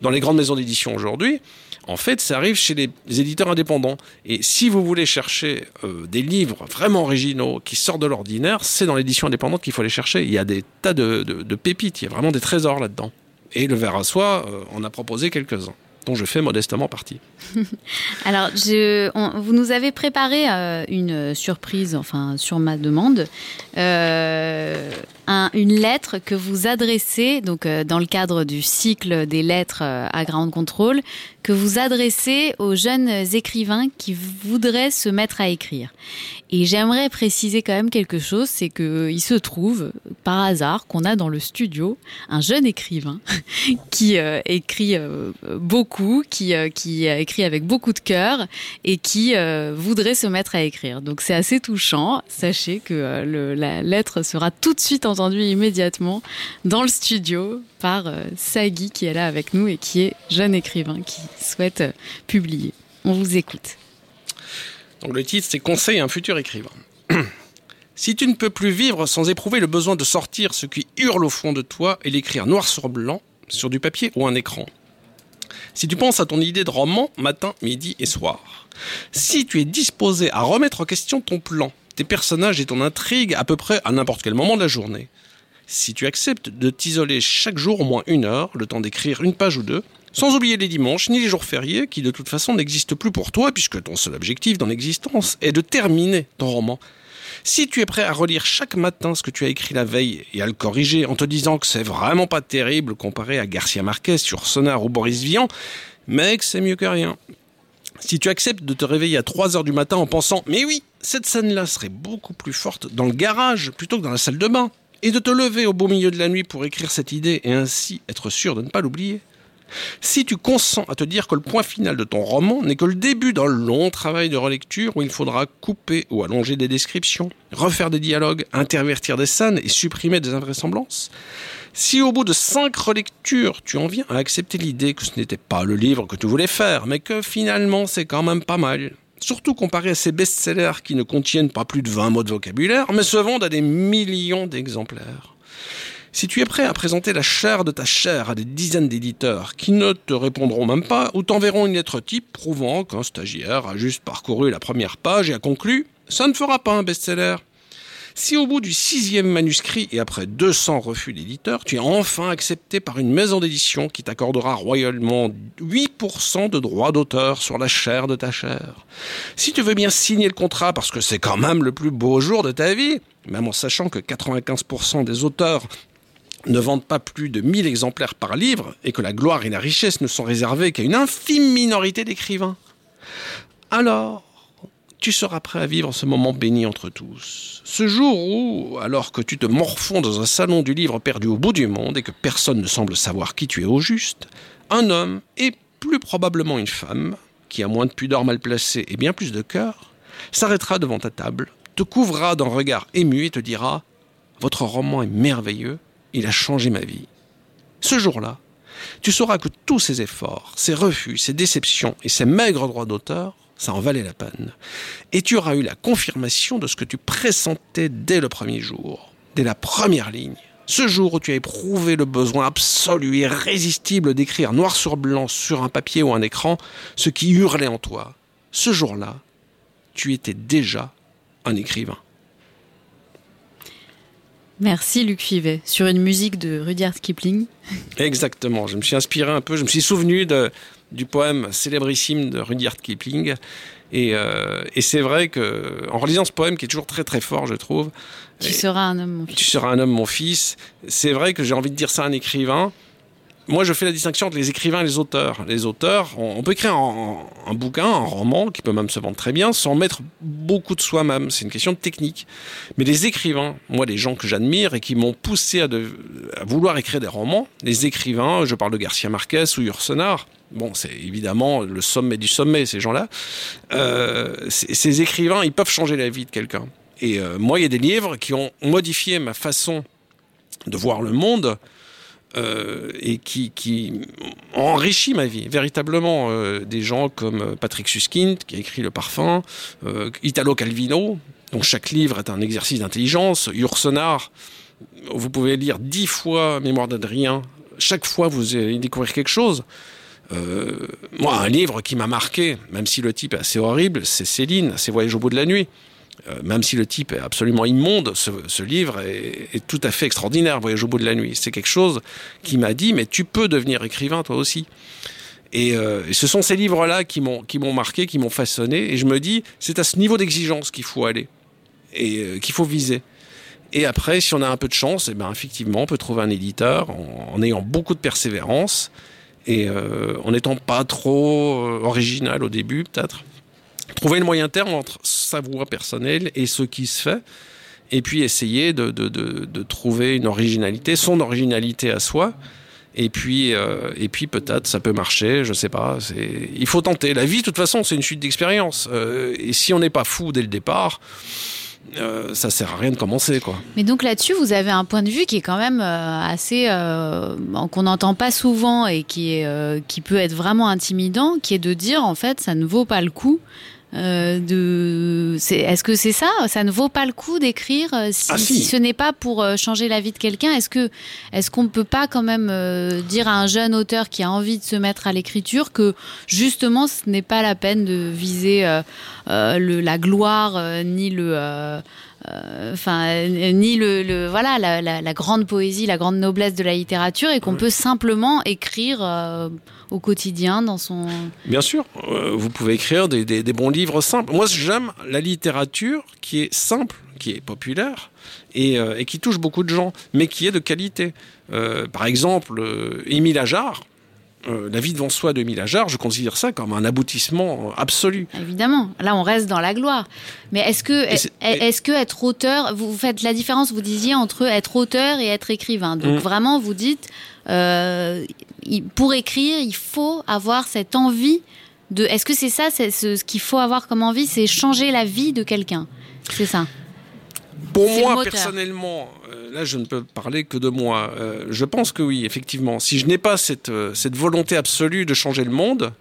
dans les grandes maisons d'édition aujourd'hui, en fait, ça arrive chez les éditeurs indépendants. Et si vous voulez chercher euh, des livres vraiment originaux qui sortent de l'ordinaire, c'est dans l'édition indépendante qu'il faut les chercher. Il y a des tas de, pépites, il y a vraiment des trésors là-dedans. Et le verre à soie, on euh, a proposé quelques-uns. Dont je fais modestement partie. [LAUGHS] Alors, vous nous avez préparé euh, une surprise, enfin sur ma demande, euh, une lettre que vous adressez, donc euh, dans le cadre du cycle des lettres à Ground Control, que vous adressez aux jeunes écrivains qui voudraient se mettre à écrire. Et j'aimerais préciser quand même quelque chose, c'est qu'il se trouve par hasard qu'on a dans le studio un jeune écrivain [LAUGHS] qui écrit beaucoup, qui, qui écrit avec beaucoup de cœur et qui euh, voudrait se mettre à écrire. Donc c'est assez touchant. Sachez que euh, la lettre sera tout de suite entendue immédiatement dans le studio par euh, Sagi qui est là avec nous et qui est jeune écrivain qui souhaite publier. On vous écoute. Donc le titre c'est Conseil à un futur écrivain. [CLEARS THROAT] Si tu ne peux plus vivre sans éprouver le besoin de sortir ce qui hurle au fond de toi et l'écrire noir sur blanc sur du papier ou un écran, si tu penses à ton idée de roman matin, midi et soir, si tu es disposé à remettre en question ton plan, tes personnages et ton intrigue à peu près à n'importe quel moment de la journée, si tu acceptes de t'isoler chaque jour au moins une heure, le temps d'écrire une page ou deux, sans oublier les dimanches ni les jours fériés qui de toute façon n'existent plus pour toi puisque ton seul objectif dans l'existence est de terminer ton roman, si tu es prêt à relire chaque matin ce que tu as écrit la veille et à le corriger en te disant que c'est vraiment pas terrible comparé à Garcia Marquez sur Sonar ou Boris Vian, que c'est mieux que rien. Si tu acceptes de te réveiller à 3 heures du matin en pensant Mais oui, cette scène-là serait beaucoup plus forte dans le garage plutôt que dans la salle de bain, et de te lever au beau milieu de la nuit pour écrire cette idée et ainsi être sûr de ne pas l'oublier, si tu consens à te dire que le point final de ton roman n'est que le début d'un long travail de relecture où il faudra couper ou allonger des descriptions, refaire des dialogues, intervertir des scènes et supprimer des invraisemblances, si au bout de cinq relectures, tu en viens à accepter l'idée que ce n'était pas le livre que tu voulais faire, mais que finalement c'est quand même pas mal, surtout comparé à ces best-sellers qui ne contiennent pas plus de 20 mots de vocabulaire, mais se vendent à des millions d'exemplaires. Si tu es prêt à présenter la chair de ta chair à des dizaines d'éditeurs qui ne te répondront même pas ou t'enverront une lettre type prouvant qu'un stagiaire a juste parcouru la première page et a conclu, ça ne fera pas un best-seller. Si au bout du sixième manuscrit et après 200 refus d'éditeurs, tu es enfin accepté par une maison d'édition qui t'accordera royalement 8% de droits d'auteur sur la chair de ta chair. Si tu veux bien signer le contrat parce que c'est quand même le plus beau jour de ta vie, même en sachant que 95% des auteurs ne vendent pas plus de 1000 exemplaires par livre et que la gloire et la richesse ne sont réservées qu'à une infime minorité d'écrivains, alors tu seras prêt à vivre ce moment béni entre tous. Ce jour où, alors que tu te morfonds dans un salon du livre perdu au bout du monde et que personne ne semble savoir qui tu es au juste, un homme, et plus probablement une femme, qui a moins de pudeur mal placée et bien plus de cœur, s'arrêtera devant ta table, te couvrira d'un regard ému et te dira Votre roman est merveilleux, il a changé ma vie. Ce jour-là, tu sauras que tous ces efforts, ces refus, ces déceptions et ces maigres droits d'auteur, ça en valait la peine. Et tu auras eu la confirmation de ce que tu pressentais dès le premier jour, dès la première ligne. Ce jour où tu as éprouvé le besoin absolu, irrésistible d'écrire noir sur blanc sur un papier ou un écran ce qui hurlait en toi. Ce jour-là, tu étais déjà un écrivain. Merci Luc Fivet. Sur une musique de Rudyard Kipling. Exactement. Je me suis inspiré un peu, je me suis souvenu de, du poème célébrissime de Rudyard Kipling. Et, euh, et c'est vrai que en relisant ce poème qui est toujours très très fort, je trouve. Tu seras un homme, mon fils. Tu seras un homme, mon fils. C'est vrai que j'ai envie de dire ça à un écrivain moi, je fais la distinction entre les écrivains et les auteurs. Les auteurs, on, peut écrire un, bouquin, un roman, qui peut même se vendre très bien, sans mettre beaucoup de soi-même. C'est une question de technique. Mais les écrivains, moi, les gens que j'admire et qui m'ont poussé à, vouloir écrire des romans, les écrivains, je parle de Garcia Marquez ou Yourcenar, bon, c'est évidemment le sommet du sommet, ces gens-là. Euh, ces écrivains, ils peuvent changer la vie de quelqu'un. Et euh, moi, il y a des livres qui ont modifié ma façon de voir le monde euh, et qui, qui enrichit ma vie, véritablement. Euh, des gens comme Patrick Suskind, qui a écrit Le Parfum, euh, Italo Calvino, dont chaque livre est un exercice d'intelligence, Yourcenar, vous pouvez lire dix fois Mémoire d'Adrien, chaque fois vous allez découvrir quelque chose. moi, un livre qui m'a marqué, même si le type est assez horrible, c'est Céline, ses voyages au bout de la nuit. Euh, même si le type est absolument immonde, ce, livre est, tout à fait extraordinaire, Voyage au bout de la nuit. C'est quelque chose qui m'a dit, mais tu peux devenir écrivain toi aussi. Et, euh, et ce sont ces livres-là qui m'ont marqué, qui m'ont façonné. Et je me dis, c'est à ce niveau d'exigence qu'il faut aller et euh, qu'il faut viser. Et après, si on a un peu de chance, eh ben, effectivement, on peut trouver un éditeur en, ayant beaucoup de persévérance et en n'étant pas trop original au début, peut-être. Trouver le moyen terme entre sa voix personnelle et ce qui se fait, et puis essayer de, de, de, trouver une originalité, son originalité à soi. Et puis, euh, et puis peut-être ça peut marcher, je sais pas. Il faut tenter. La vie, de toute façon, c'est une suite d'expériences. Euh, et si on n'est pas fou dès le départ, euh, ça sert à rien de commencer, quoi. Mais donc là-dessus, vous avez un point de vue qui est quand même euh, assez qu'on n'entend pas souvent et qui est qui peut être vraiment intimidant, qui est de dire en fait ça ne vaut pas le coup. Euh, de est-ce que c'est ça? Ça ne vaut pas le coup d'écrire euh, si, Ah, si. si ce n'est pas pour euh, changer la vie de quelqu'un? Est-ce que est-ce qu'on ne peut pas quand même euh, dire à un jeune auteur qui a envie de se mettre à l'écriture que justement ce n'est pas la peine de viser euh, le, la gloire ni le enfin euh, ni le, le- voilà la, la- la grande poésie la grande noblesse de la littérature et qu'on peut simplement écrire euh, au quotidien dans son Bien sûr, euh, vous pouvez écrire des, des- des bons livres simples. Moi, j'aime la littérature qui est simple, qui est populaire et, euh, et qui touche beaucoup de gens, mais qui est de qualité. Euh, par exemple, euh, Émile Ajar, euh, La vie devant soi de Émile Ajar, je considère ça comme un aboutissement euh, absolu. Évidemment, là on reste dans la gloire. Mais est-ce que, est, est-ce que être auteur, vous faites la différence, vous disiez, entre être auteur et être écrivain. Donc Mm. vraiment, vous dites, euh, pour écrire, il faut avoir cette envie de. Est-ce que c'est ça, c'est ce, ce qu'il faut avoir comme envie, c'est changer la vie de quelqu'un? C'est ça. Pour moi, personnellement, euh, là, je ne peux parler que de moi. Euh, je pense que oui, effectivement. Si je n'ai pas cette, euh, cette volonté absolue de changer le monde,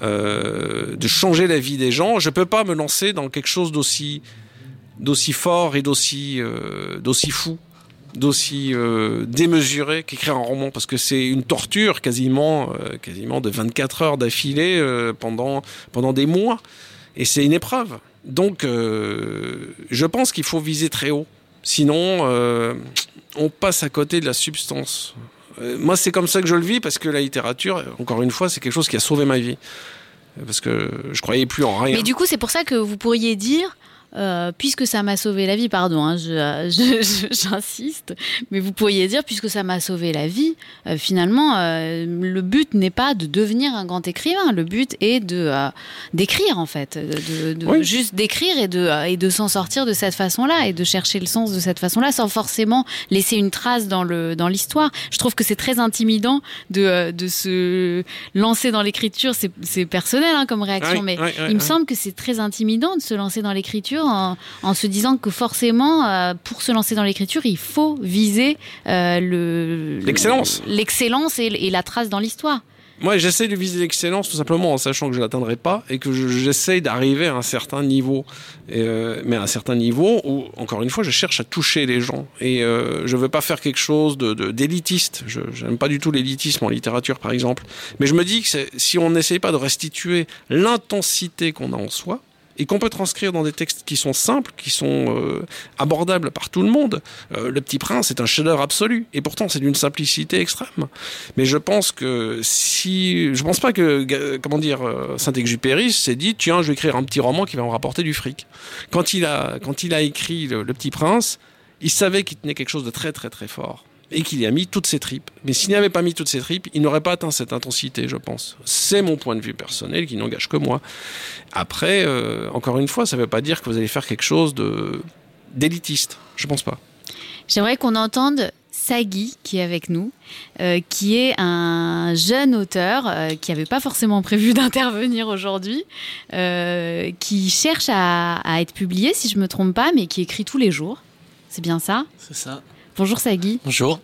de changer la vie des gens, je ne peux pas me lancer dans quelque chose d'aussi d'aussi fort et d'aussi d'aussi fou, d'aussi démesuré qu'écrire un roman, parce que c'est une torture quasiment, quasiment de 24 heures d'affilée pendant pendant des mois, et c'est une épreuve. Donc, euh, je pense qu'il faut viser très haut. Sinon, euh, on passe à côté de la substance. Euh, moi, c'est comme ça que je le vis, parce que la littérature, encore une fois, c'est quelque chose qui a sauvé ma vie. Parce que je croyais plus en rien. Mais du coup, c'est pour ça que vous pourriez dire. Euh, puisque ça m'a sauvé la vie, pardon, hein, [LAUGHS] je- j'insiste, mais vous pourriez dire, puisque ça m'a sauvé la vie, euh, finalement, euh, le but n'est pas de devenir un grand écrivain, le but est de euh, d'écrire en fait, de, de- Oui. juste d'écrire et de euh, et de s'en sortir de cette façon-là et de chercher le sens de cette façon-là, sans forcément laisser une trace dans le dans l'histoire. Je trouve que c'est très intimidant de euh, de se lancer dans l'écriture, c'est personnel hein, comme réaction, mais il me semble que c'est très intimidant de se lancer dans l'écriture en, en se disant que forcément, euh, pour se lancer dans l'écriture, il faut viser euh, le L'excellence. l'excellence et, et la trace dans l'histoire. Moi, j'essaie de viser l'excellence tout simplement en sachant que je l'atteindrai pas et que je- j'essaie d'arriver à un certain niveau. Et, euh, mais à un certain niveau où, encore une fois, je cherche à toucher les gens. Et euh, je veux pas faire quelque chose de de- d'élitiste. je j'aime pas du tout l'élitisme en littérature, par exemple. Mais je me dis que si on n'essaye pas de restituer l'intensité qu'on a en soi, et qu'on peut transcrire dans des textes qui sont simples, qui sont euh, abordables par tout le monde. Euh, le Petit Prince est un chef-d'œuvre absolu, et pourtant c'est d'une simplicité extrême. Mais je pense que si, je pense pas que, ga- comment dire, euh, Saint-Exupéry s'est dit, tiens, je vais écrire un petit roman qui va me rapporter du fric. Quand il a, quand il a écrit Le Petit Prince, il savait qu'il tenait quelque chose de très très très fort et qu'il y a mis toutes ses tripes. Mais s'il n'y avait pas mis toutes ses tripes, il n'aurait pas atteint cette intensité, je pense. C'est mon point de vue personnel qui n'engage que moi. Après, euh, encore une fois, ça ne veut pas dire que vous allez faire quelque chose de d'élitiste. Je pense pas. J'aimerais qu'on entende Sagui qui est avec nous, euh, qui est un jeune auteur euh, qui n'avait pas forcément prévu [LAUGHS] d'intervenir aujourd'hui, euh, qui cherche à, à être publié, si je me trompe pas, mais qui écrit tous les jours. C'est bien ça? C'est ça. Bonjour Sagui. Bonjour.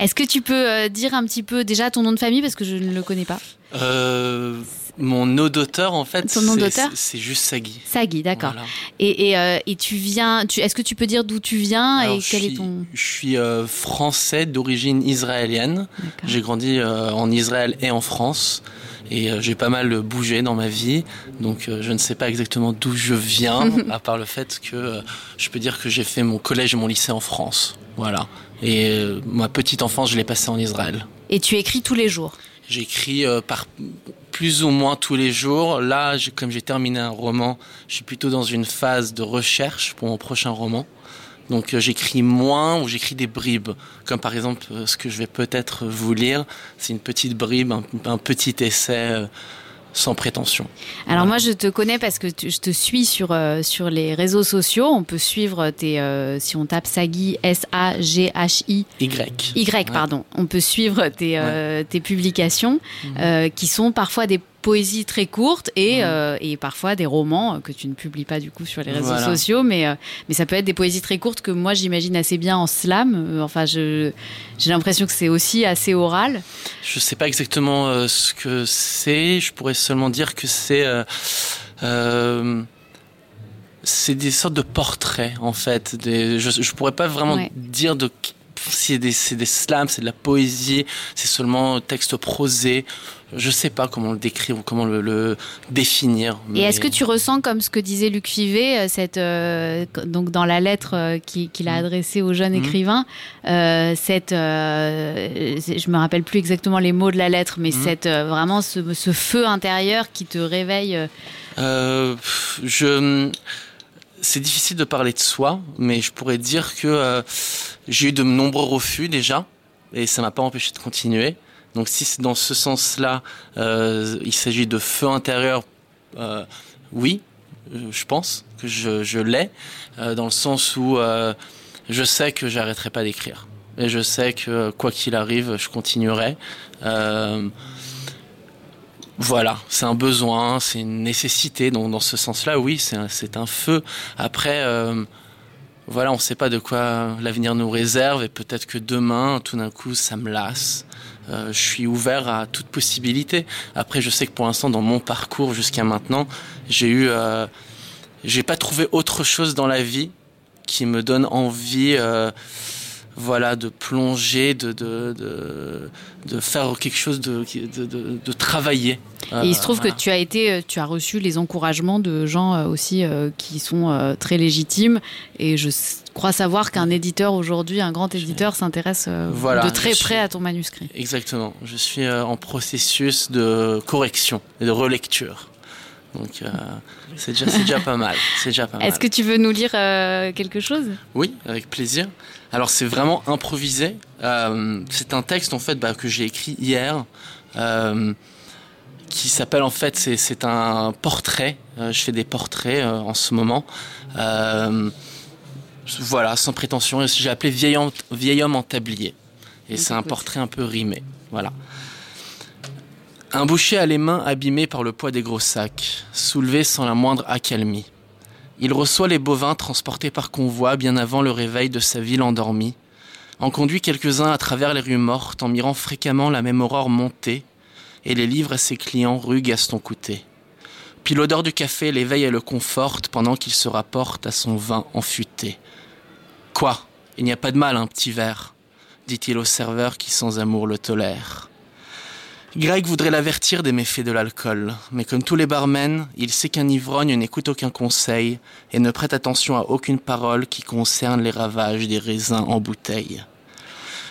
Est-ce que tu peux euh, dire un petit peu déjà ton nom de famille parce que je ne le connais pas? Euh, mon nom d'auteur, en fait, Ton nom d'auteur? c'est juste Sagui. Sagui, d'accord. Voilà. Et, et, euh, et tu viens, tu, est-ce que tu peux dire d'où tu viens Alors, et quel suis, est ton... Je suis français d'origine israélienne. J'ai grandi en Israël et en France. Et euh, j'ai pas mal bougé dans ma vie. Donc euh, je ne sais pas exactement d'où je viens, [LAUGHS] à part le fait que euh, je peux dire que j'ai fait mon collège et mon lycée en France. Voilà. Et ma petite enfance, je l'ai passée en Israël. Et tu écris tous les jours? J'écris par plus ou moins tous les jours. Là, comme j'ai terminé un roman, je suis plutôt dans une phase de recherche pour mon prochain roman. Donc euh, j'écris moins ou j'écris des bribes, comme par exemple euh, ce que je vais peut-être vous lire, c'est une petite bribe, un, petit essai euh, sans prétention. Alors moi je te connais parce que je te suis sur, sur les réseaux sociaux. On peut suivre tes si on tape Sagi S A G H I Y Y pardon. On peut suivre tes, tes publications mhm. qui sont parfois des poésie très courte et, euh, et, parfois des romans que tu ne publies pas du coup sur les réseaux sociaux, mais, euh, mais ça peut être des poésies très courtes que moi j'imagine assez bien en slam. Euh, enfin, j'ai l'impression que c'est aussi assez oral. Je sais pas exactement ce que c'est, je pourrais seulement dire que c'est. c'est des sortes de portraits en fait. Des, je, je pourrais pas vraiment dire de c'est des, des slams, c'est de la poésie, c'est seulement texte prosé. Je sais pas comment le décrire ou comment le, définir. Et est-ce que tu ressens, comme ce que disait Luc Fivet, euh, cette, euh, donc dans la lettre euh, qu'il a mm. adressée aux jeunes mm. écrivains, cette, je me rappelle plus exactement les mots de la lettre, mais mm. cette, vraiment ce, ce, feu intérieur qui te réveille Je c'est difficile de parler de soi, mais je pourrais dire que euh, j'ai eu de nombreux refus déjà, et ça m'a pas empêché de continuer. Donc si dans ce sens-là, euh, il s'agit de feu intérieur, euh, oui, je pense que je, je l'ai, dans le sens où je sais que j'arrêterai pas d'écrire. Et je sais que quoi qu'il arrive, je continuerai. Voilà, c'est un besoin, c'est une nécessité. Donc dans ce sens-là, oui, c'est un, un, feu. Après, euh, voilà, on ne sait pas de quoi l'avenir nous réserve et peut-être que demain, tout d'un coup, ça me lasse. Euh, je suis ouvert à toute possibilité. Après, je sais que pour l'instant, dans mon parcours jusqu'à maintenant, j'ai eu, euh, j'ai pas trouvé autre chose dans la vie qui me donne envie voilà, de plonger, de, de, de, faire quelque chose de, de, de travailler. Et il se trouve que tu as été, euh, tu as reçu les encouragements de gens euh, aussi euh, qui sont très légitimes. Et je crois savoir qu'un éditeur aujourd'hui, un grand éditeur, s'intéresse de très près à ton manuscrit. Exactement. Je suis en processus de correction et de relecture. Donc c'est déjà, déjà pas mal. C'est déjà pas mal. Est-ce que tu veux nous lire quelque chose? Oui, avec plaisir. Alors c'est vraiment improvisé. Euh, c'est un texte en fait bah, que j'ai écrit hier, euh, qui s'appelle en fait c'est un portrait. Euh, je fais des portraits en ce moment. voilà, sans prétention. J'ai appelé vieil homme, vieil homme en tablier. Et c'est un portrait un peu rimé. Voilà. Un boucher a les mains abîmées par le poids des gros sacs, soulevé sans la moindre accalmie. Il reçoit les bovins transportés par convoi bien avant le réveil de sa ville endormie, en conduit quelques-uns à travers les rues mortes en mirant fréquemment la même aurore montée, et les livre à ses clients rue Gaston Coutet. Puis l'odeur du café l'éveille et le conforte pendant qu'il se rapporte à son vin enfuté. Quoi? Il n'y a pas de mal, un petit verre, dit-il au serveur qui sans amour le tolère. Greg voudrait l'avertir des méfaits de l'alcool, mais comme tous les barmen, il sait qu'un ivrogne n'écoute aucun conseil et ne prête attention à aucune parole qui concerne les ravages des raisins en bouteille.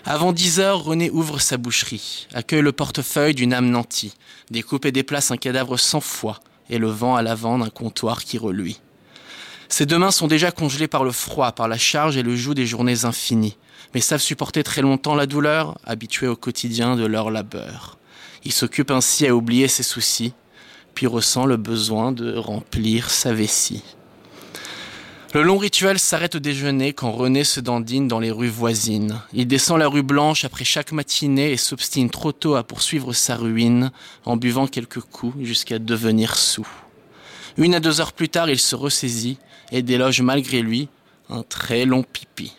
Avant dix heures, René ouvre sa boucherie, accueille le portefeuille d'une âme nantie, découpe et déplace un cadavre sans foi et le vend à l'avant d'un comptoir qui reluit. Ses deux mains sont déjà congelées par le froid, par la charge et le joug des journées infinies, mais savent supporter très longtemps la douleur, habituées au quotidien de leur labeur. Il s'occupe ainsi à oublier ses soucis, puis ressent le besoin de remplir sa vessie. Le long rituel s'arrête au déjeuner quand René se dandine dans les rues voisines. Il descend la rue Blanche après chaque matinée et s'obstine trop tôt à poursuivre sa ruine en buvant quelques coups jusqu'à devenir sous. Une à deux heures plus tard, il se ressaisit et déloge malgré lui un très long pipi.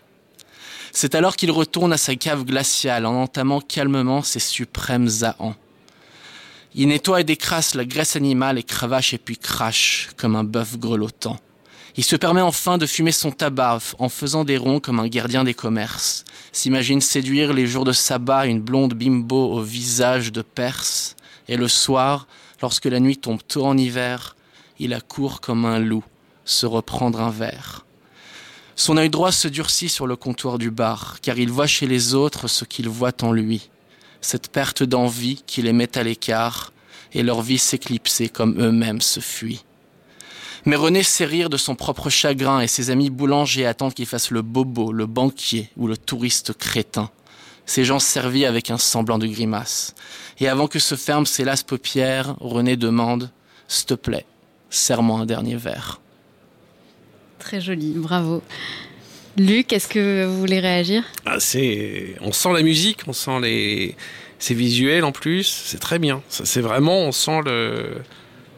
C'est alors qu'il retourne à sa cave glaciale en entamant calmement ses suprêmes ahans. Il nettoie et décrasse la graisse animale et cravache et puis crache comme un bœuf grelottant. Il se permet enfin de fumer son tabac en faisant des ronds comme un gardien des commerces. S'imagine séduire les jours de sabbat une blonde bimbo au visage de Perse. Et le soir, lorsque la nuit tombe tôt en hiver, il accourt comme un loup, se reprendre un verre. Son œil droit se durcit sur le comptoir du bar, car il voit chez les autres ce qu'il voit en lui cette perte d'envie qui les met à l'écart, et leur vie s'éclipser comme eux-mêmes se fuient. Mais René sait rire de son propre chagrin et ses amis boulangers attendent qu'il fasse le bobo, le banquier ou le touriste crétin. Ces gens servis avec un semblant de grimace. Et avant que se ferment ses lasses paupières, René demande S'il te plaît, serre-moi un dernier verre. Très joli, bravo. Luc, est-ce que vous voulez réagir? Ah, c'est... On sent la musique, on sent les. C'est visuel en plus, c'est très bien. C'est vraiment, on sent le...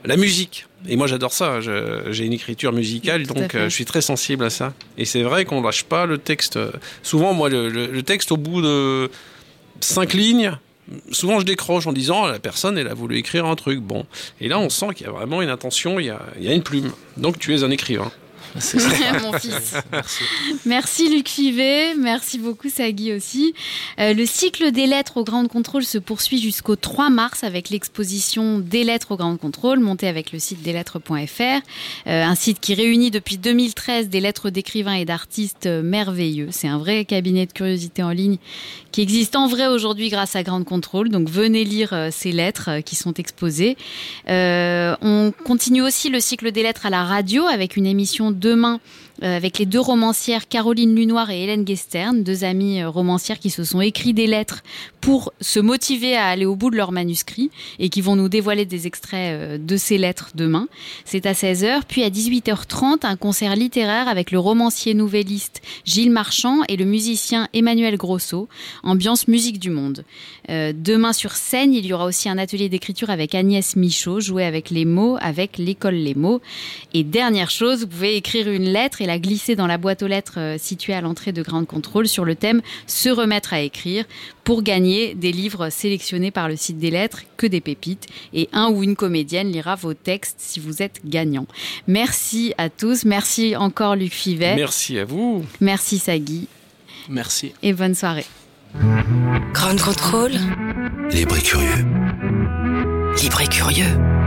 la musique. Et moi j'adore ça, j'ai une écriture musicale, donc euh, je suis très sensible à ça. Et c'est vrai qu'on lâche pas le texte. Souvent, moi, le, texte, au bout de cinq lignes, souvent je décroche en disant la personne elle a voulu écrire un truc bon et là on sent qu'il y a vraiment une intention il y a, il y a une plume donc tu es un écrivain [LAUGHS] mon fils. Merci. Luc Fivet, merci beaucoup Sagui aussi. Euh, le cycle des lettres au Grand Contrôle se poursuit jusqu'au 3 mars avec l'exposition des lettres au Grand Contrôle montée avec le site deslettres.fr, euh, un site qui réunit depuis 2013 des lettres d'écrivains et d'artistes merveilleux. C'est un vrai cabinet de curiosité en ligne qui existe en vrai aujourd'hui grâce à Grand Contrôle. Donc venez lire euh, ces lettres qui sont exposées. on continue aussi le cycle des lettres à la radio avec une émission demain avec les deux romancières Caroline Lunoir et Hélène Gestern, deux amies euh, romancières qui se sont écrits des lettres pour se motiver à aller au bout de leur manuscrit et qui vont nous dévoiler des extraits euh, de ces lettres demain. C'est à 16h, puis à 18h30 un concert littéraire avec le romancier nouvelliste Gilles Marchand et le musicien Emmanuel Grosso, ambiance musique du monde. demain sur scène, il y aura aussi un atelier d'écriture avec Agnès Michaud, jouer avec les mots, avec l'école Les mots. Et dernière chose, vous pouvez écrire une lettre et a glissé dans la boîte aux lettres euh, située à l'entrée de Grand Contrôle sur le thème Se remettre à écrire pour gagner des livres sélectionnés par le site des lettres, que des pépites. Et un ou une comédienne lira vos textes si vous êtes gagnant. Merci à tous. Merci encore Luc Fivet. Merci à vous. Merci Sagui. Merci. Et bonne soirée. Grand Contrôle. Libre et curieux. Libre et curieux.